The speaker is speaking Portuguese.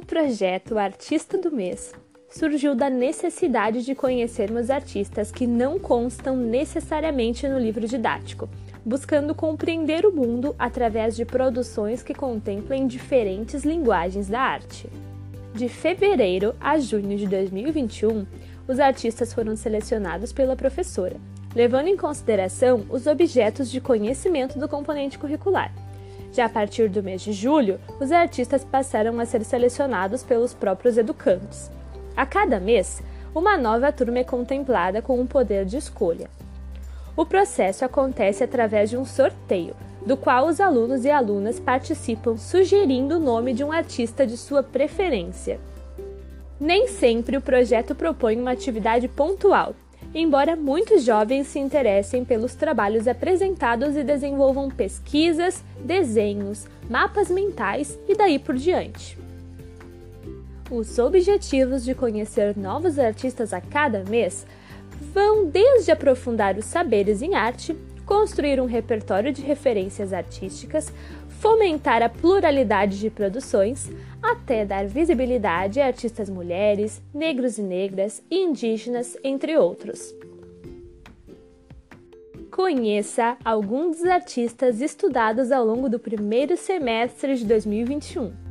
projeto Artista do Mês surgiu da necessidade de conhecermos artistas que não constam necessariamente no livro didático, buscando compreender o mundo através de produções que contemplem diferentes linguagens da arte. De fevereiro a junho de 2021, os artistas foram selecionados pela professora, levando em consideração os objetos de conhecimento do componente curricular. Já a partir do mês de julho, os artistas passaram a ser selecionados pelos próprios educandos. A cada mês, uma nova turma é contemplada com um poder de escolha. O processo acontece através de um sorteio, do qual os alunos e alunas participam sugerindo o nome de um artista de sua preferência. Nem sempre o projeto propõe uma atividade pontual, embora muitos jovens se interessem pelos trabalhos apresentados e desenvolvam pesquisas, desenhos, mapas mentais e daí por diante. Os objetivos de conhecer novos artistas a cada mês vão desde aprofundar os saberes em arte construir um repertório de referências artísticas, fomentar a pluralidade de produções, até dar visibilidade a artistas mulheres, negros e negras, indígenas, entre outros. Conheça alguns dos artistas estudados ao longo do primeiro semestre de 2021.